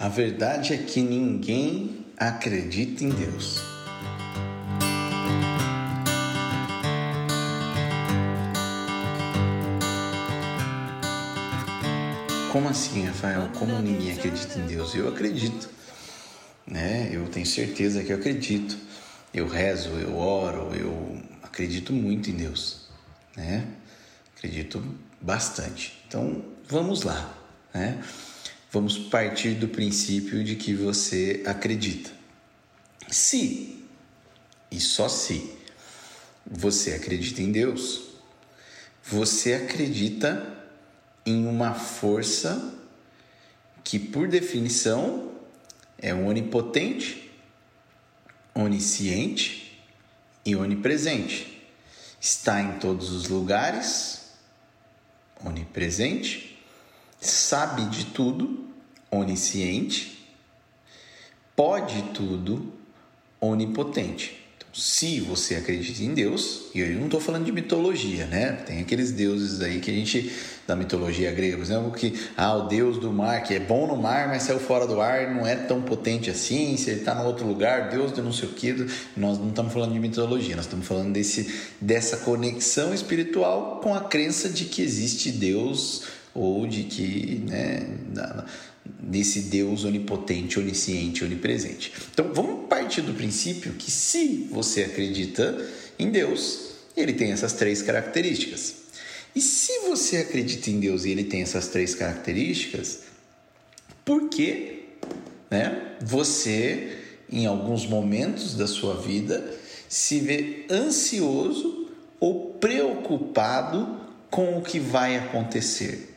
A verdade é que ninguém acredita em Deus. Como assim, Rafael? Como ninguém acredita em Deus? Eu acredito, né? Eu tenho certeza que eu acredito. Eu rezo, eu oro, eu acredito muito em Deus, né? Acredito bastante. Então, vamos lá, né? Vamos partir do princípio de que você acredita. Se, e só se, você acredita em Deus, você acredita em uma força que, por definição, é onipotente, onisciente e onipresente. Está em todos os lugares, onipresente, sabe de tudo, onisciente, pode tudo, onipotente. Então, se você acredita em Deus, e eu não estou falando de mitologia, né? Tem aqueles deuses aí que a gente, da mitologia grega, por exemplo, que, ah, o deus do mar, que é bom no mar, mas saiu fora do ar, não é tão potente assim, se ele está em outro lugar, Deus de não sei o que, nós não estamos falando de mitologia, nós estamos falando desse, dessa conexão espiritual com a crença de que existe Deus ou de que, né, desse Deus onipotente, onisciente, onipresente. Então vamos partir do princípio que se você acredita em Deus, ele tem essas três características. E se você acredita em Deus e ele tem essas três características, por que né, você, em alguns momentos da sua vida, se vê ansioso ou preocupado com o que vai acontecer?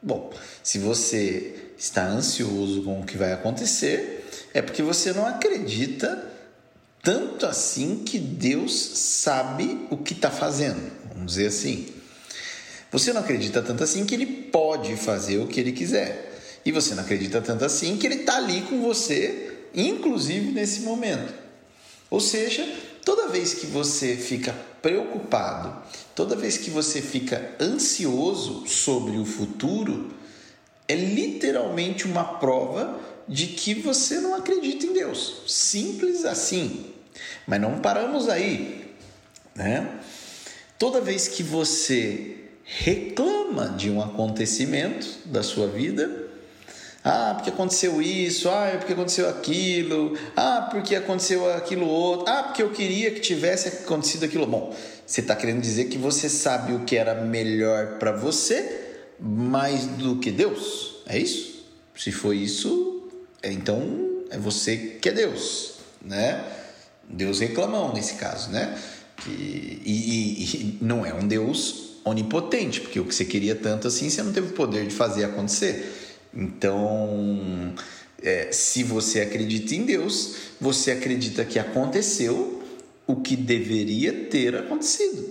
Bom, se você está ansioso com o que vai acontecer, é porque você não acredita tanto assim que Deus sabe o que está fazendo. Vamos dizer assim. Você não acredita tanto assim que Ele pode fazer o que Ele quiser. E você não acredita tanto assim que Ele está ali com você, inclusive nesse momento. Ou seja, toda vez que você fica preocupado, toda vez que você fica ansioso sobre o futuro, é literalmente uma prova de que você não acredita em Deus. Simples assim. Mas não paramos aí, né? Toda vez que você reclama de um acontecimento da sua vida, ah, porque aconteceu isso, ah, porque aconteceu aquilo, ah, porque aconteceu aquilo outro, ah, porque eu queria que tivesse acontecido aquilo. Bom, você está querendo dizer que você sabe o que era melhor para você mais do que Deus? É isso? Se foi isso, é, então é você que é Deus, né? Deus reclamão nesse caso, né? Que, e, e, não é um Deus onipotente, porque o que você queria tanto assim, você não teve o poder de fazer acontecer. Então, é, se você acredita em Deus, você acredita que aconteceu o que deveria ter acontecido,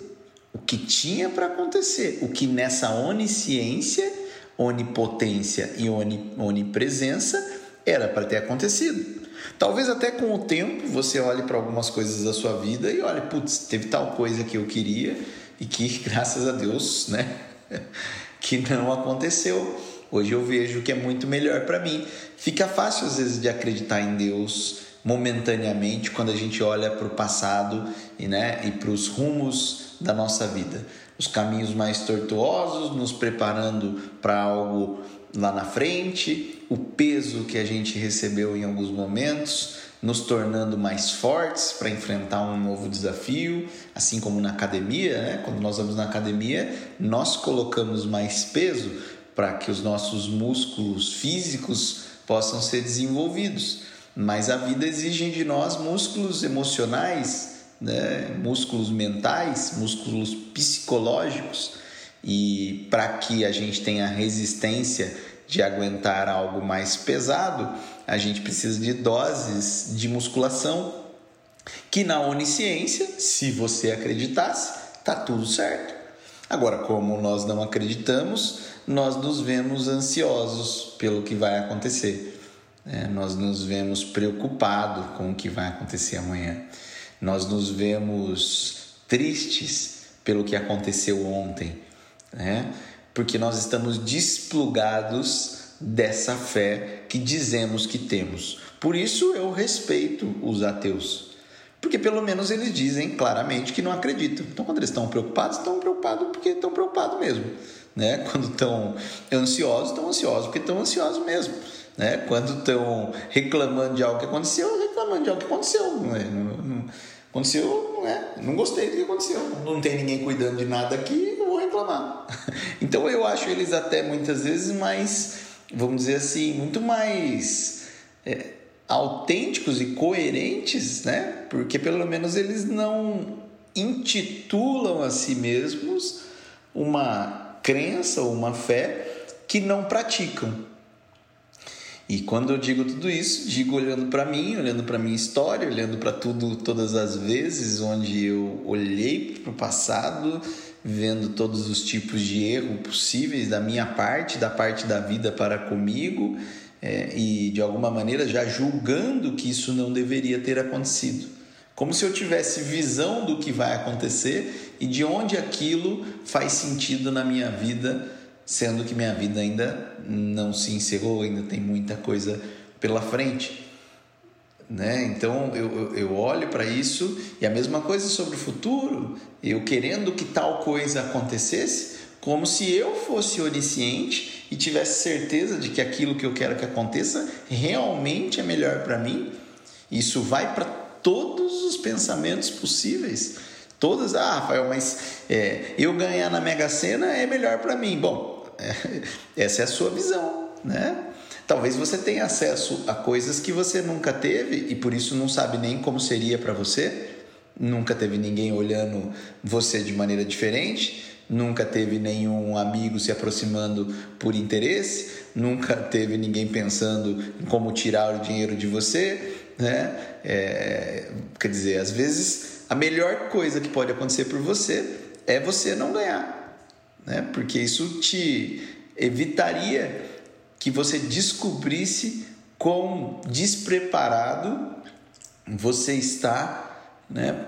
o que tinha para acontecer, o que nessa onisciência, onipotência e onipresença era para ter acontecido. Talvez até com o tempo você olhe para algumas coisas da sua vida e olhe, putz, teve tal coisa que eu queria e que graças a Deus, né, que não aconteceu. Hoje eu vejo que é muito melhor para mim. Fica fácil às vezes de acreditar em Deus momentaneamente quando a gente olha para o passado e, né, e para os rumos da nossa vida. Os caminhos mais tortuosos, nos preparando para algo lá na frente, o peso que a gente recebeu em alguns momentos, nos tornando mais fortes para enfrentar um novo desafio, assim como na academia, né? quando nós vamos na academia, nós colocamos mais peso para que os nossos músculos físicos possam ser desenvolvidos. Mas a vida exige de nós músculos emocionais, né? músculos mentais, músculos psicológicos. E para que a gente tenha resistência de aguentar algo mais pesado, a gente precisa de doses de musculação. Que na onisciência, se você acreditasse, tá tudo certo. Agora, como nós não acreditamos, nós nos vemos ansiosos pelo que vai acontecer. É, nós nos vemos preocupados com o que vai acontecer amanhã. Nós nos vemos tristes pelo que aconteceu ontem, né? porque nós estamos desplugados dessa fé que dizemos que temos. Por isso eu respeito os ateus. Porque pelo menos eles dizem claramente que não acreditam. Então, quando eles estão preocupados, estão preocupados porque estão preocupados mesmo. Né? Quando estão ansiosos, estão ansiosos porque estão ansiosos mesmo. Né? Quando estão reclamando de algo que aconteceu, reclamando de algo que aconteceu. Não é? não, não, aconteceu, não é? Não gostei do que aconteceu. Não tem ninguém cuidando de nada aqui, eu vou reclamar. Então eu acho eles até muitas vezes mais, vamos dizer assim, muito mais é, autênticos e coerentes, né? Porque pelo menos eles não intitulam a si mesmos uma crença ou uma fé que não praticam. E quando eu digo tudo isso, digo olhando para mim, olhando para minha história, olhando para tudo, todas as vezes onde eu olhei para o passado, vendo todos os tipos de erro possíveis da minha parte, da parte da vida para comigo, é, e de alguma maneira já julgando que isso não deveria ter acontecido. Como se eu tivesse visão do que vai acontecer e de onde aquilo faz sentido na minha vida sendo que minha vida ainda não se encerrou, ainda tem muita coisa pela frente. Né? Então eu, eu olho para isso e a mesma coisa sobre o futuro, eu querendo que tal coisa acontecesse, como se eu fosse onisciente e tivesse certeza de que aquilo que eu quero que aconteça realmente é melhor para mim. Isso vai para todos os pensamentos possíveis. Todas, ah, Rafael, mas é, eu ganhar na Mega Sena é melhor para mim. Bom, essa é a sua visão, né? Talvez você tenha acesso a coisas que você nunca teve e por isso não sabe nem como seria para você. Nunca teve ninguém olhando você de maneira diferente, nunca teve nenhum amigo se aproximando por interesse, nunca teve ninguém pensando em como tirar o dinheiro de você, né? É, quer dizer, às vezes a melhor coisa que pode acontecer por você é você não ganhar né? porque isso te evitaria que você descobrisse quão despreparado você está né,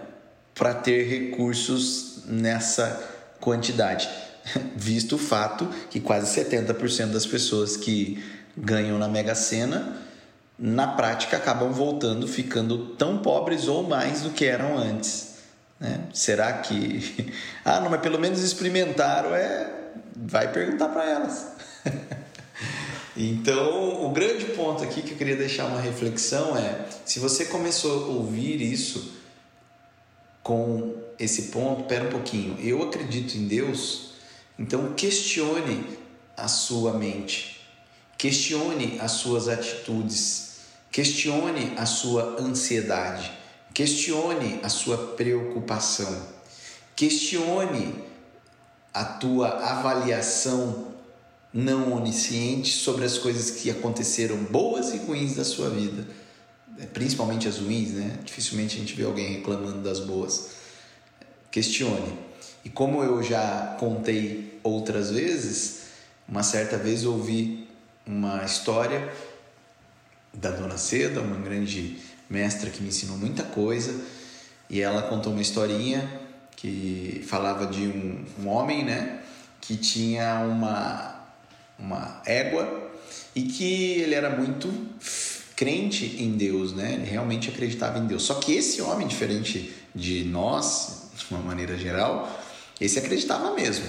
para ter recursos nessa quantidade, visto o fato que quase 70% das pessoas que ganham na Mega Sena na prática acabam voltando ficando tão pobres ou mais do que eram antes. Né? Será que. Ah, não, mas pelo menos experimentaram, é. Vai perguntar para elas. então, o grande ponto aqui que eu queria deixar uma reflexão é: se você começou a ouvir isso com esse ponto, pera um pouquinho, eu acredito em Deus, então questione a sua mente, questione as suas atitudes, questione a sua ansiedade Questione a sua preocupação. Questione a tua avaliação não onisciente sobre as coisas que aconteceram boas e ruins da sua vida, é, principalmente as ruins, né? Dificilmente a gente vê alguém reclamando das boas. Questione. E como eu já contei outras vezes, uma certa vez ouvi uma história da Dona Seda, uma grande mestra que me ensinou muita coisa, e ela contou uma historinha que falava de um, um homem, né, que tinha uma, uma égua e que ele era muito crente em Deus, né? Ele realmente acreditava em Deus. Só que esse homem, diferente de nós, de uma maneira geral, esse acreditava mesmo.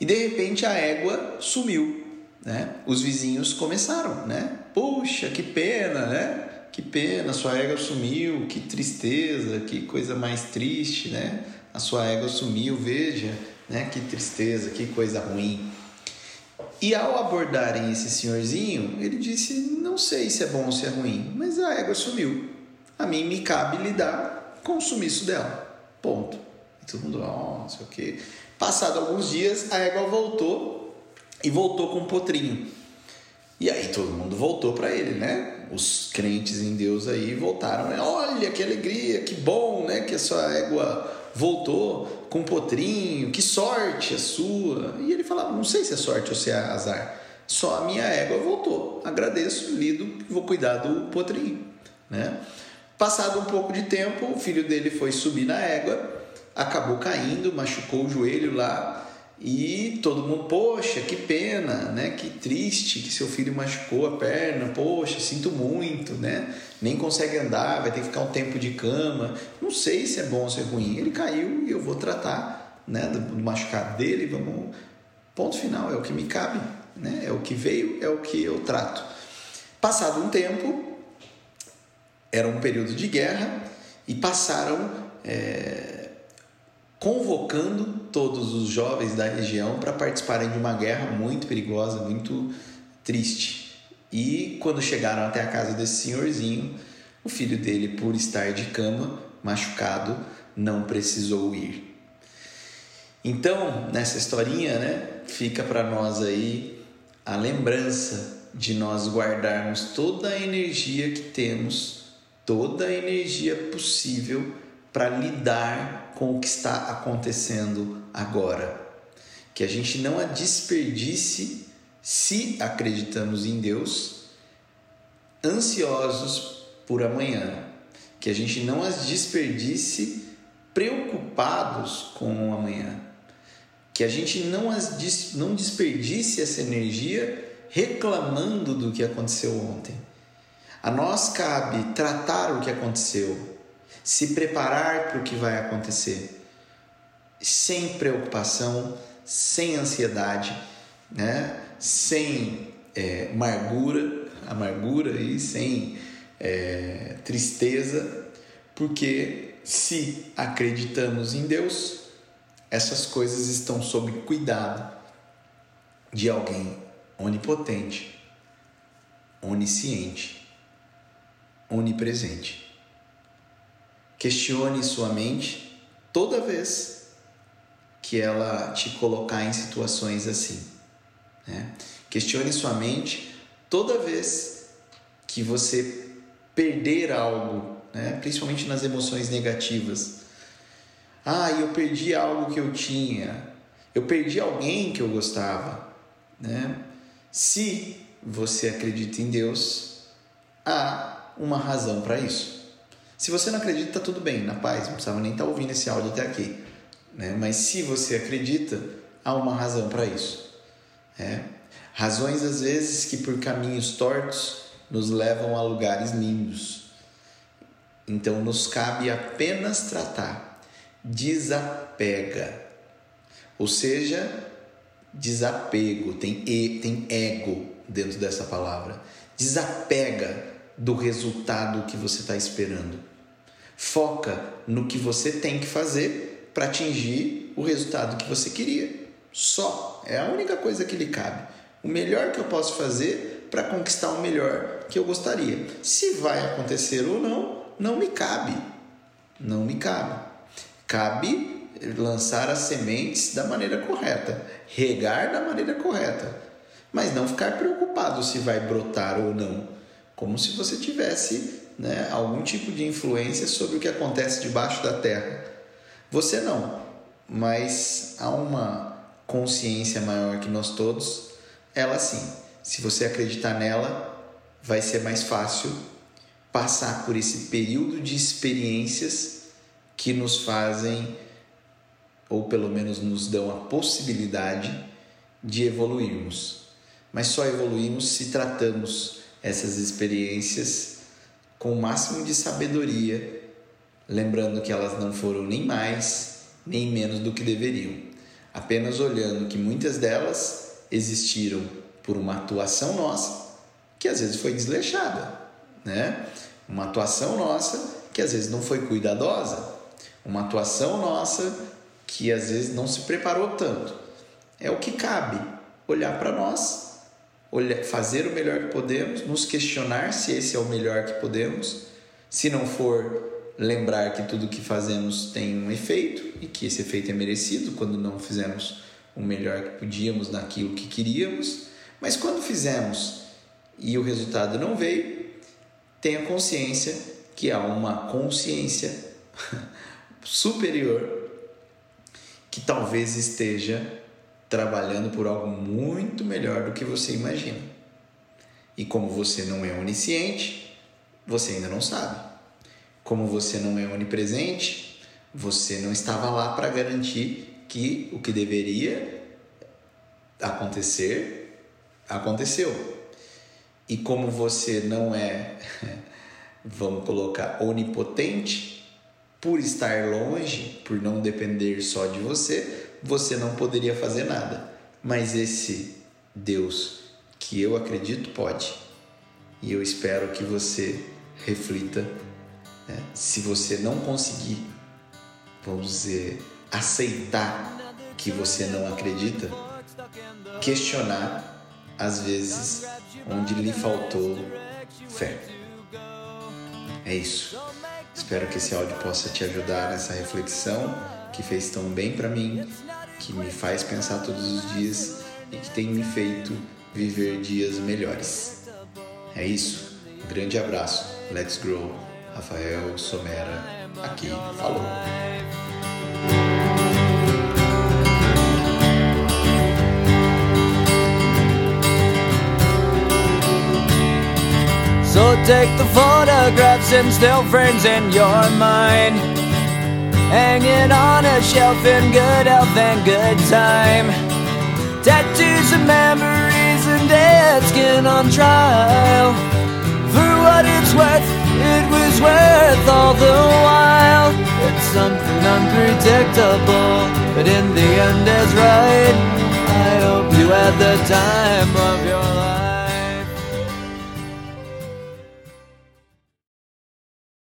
E de repente a égua sumiu, né? Os vizinhos começaram, né? Puxa, que pena, né? que pena, sua égua sumiu, que tristeza, que coisa mais triste, né? A sua égua sumiu, veja, né? Que tristeza, que coisa ruim. E ao abordarem esse senhorzinho, ele disse: Não sei se é bom ou se é ruim, mas a égua sumiu. A mim me cabe lidar com o sumiço dela. Ponto. E todo mundo, oh, não sei o quê. Passado alguns dias, a égua voltou e voltou com um potrinho. E aí todo mundo voltou para ele, né? os crentes em Deus aí voltaram. Né? Olha que alegria, que bom, né? Que a sua égua voltou com um potrinho, que sorte a sua. E ele falava: Não sei se é sorte ou se é azar, só a minha égua voltou. Agradeço, lido, vou cuidar do potrinho, né? Passado um pouco de tempo, o filho dele foi subir na égua, acabou caindo, machucou o joelho lá e todo mundo, poxa, que pena, né? Que triste que seu filho machucou a perna, poxa, sinto muito, né? Nem consegue andar, vai ter que ficar um tempo de cama. Não sei se é bom ou se é ruim. Ele caiu e eu vou tratar, né, do machucado dele, vamos ponto final, é o que me cabe, né? É o que veio, é o que eu trato. Passado um tempo, era um período de guerra e passaram é, convocando todos os jovens da região para participarem de uma guerra muito perigosa, muito triste. E quando chegaram até a casa desse senhorzinho, o filho dele, por estar de cama, machucado, não precisou ir. Então, nessa historinha, né, fica para nós aí a lembrança de nós guardarmos toda a energia que temos, toda a energia possível para lidar com o que está acontecendo agora. Que a gente não a desperdice se acreditamos em Deus, ansiosos por amanhã. Que a gente não as desperdice preocupados com o amanhã. Que a gente não, as, não desperdice essa energia reclamando do que aconteceu ontem. A nós cabe tratar o que aconteceu, se preparar para o que vai acontecer, sem preocupação, sem ansiedade, né? sem é, amargura, amargura e sem é, tristeza, porque se acreditamos em Deus, essas coisas estão sob cuidado de alguém onipotente, onisciente, onipresente. Questione sua mente toda vez que ela te colocar em situações assim. Né? Questione sua mente toda vez que você perder algo, né? principalmente nas emoções negativas. Ah, eu perdi algo que eu tinha. Eu perdi alguém que eu gostava. Né? Se você acredita em Deus, há uma razão para isso. Se você não acredita, tá tudo bem, na paz, não precisava nem estar tá ouvindo esse áudio até aqui. Né? Mas se você acredita, há uma razão para isso. É. Razões, às vezes, que por caminhos tortos nos levam a lugares lindos. Então, nos cabe apenas tratar. Desapega. Ou seja, desapego, tem, e, tem ego dentro dessa palavra. Desapega do resultado que você está esperando. Foca no que você tem que fazer para atingir o resultado que você queria. Só. É a única coisa que lhe cabe. O melhor que eu posso fazer para conquistar o melhor que eu gostaria. Se vai acontecer ou não, não me cabe. Não me cabe. Cabe lançar as sementes da maneira correta, regar da maneira correta, mas não ficar preocupado se vai brotar ou não como se você tivesse né, algum tipo de influência sobre o que acontece debaixo da terra. Você não, mas há uma consciência maior que nós todos, ela sim. Se você acreditar nela, vai ser mais fácil passar por esse período de experiências que nos fazem, ou pelo menos nos dão a possibilidade de evoluirmos. Mas só evoluímos se tratamos essas experiências com o máximo de sabedoria, lembrando que elas não foram nem mais nem menos do que deveriam, apenas olhando que muitas delas existiram por uma atuação nossa que às vezes foi desleixada, né? Uma atuação nossa que às vezes não foi cuidadosa, uma atuação nossa que às vezes não se preparou tanto. É o que cabe olhar para nós olhar, fazer o melhor que podemos, nos questionar se esse é o melhor que podemos. Se não for, lembrar que tudo que fazemos tem um efeito e que esse efeito é merecido quando não fizemos o melhor que podíamos naquilo que queríamos. Mas quando fizemos e o resultado não veio, tenha consciência que há uma consciência superior que talvez esteja trabalhando por algo muito melhor do que você imagina. E como você não é onisciente, você ainda não sabe. Como você não é onipresente, você não estava lá para garantir que o que deveria acontecer, aconteceu. E como você não é, vamos colocar, onipotente, por estar longe, por não depender só de você, você não poderia fazer nada. Mas esse Deus que eu acredito pode. E eu espero que você reflita. Né? Se você não conseguir, vamos dizer, aceitar que você não acredita, questionar às vezes onde lhe faltou fé. É isso. Espero que esse áudio possa te ajudar nessa reflexão que fez tão bem para mim, que me faz pensar todos os dias e que tem me feito viver dias melhores. É isso. Um grande abraço. Let's grow. Rafael Somera aqui falou. So take the photographs and still frames in your mind. Hang it on a shelf in good health and good time. Tattoos and memories and dead skin on trial. For what it's worth, it was worth all the while. It's something unpredictable, but in the end is right. I hope you had the time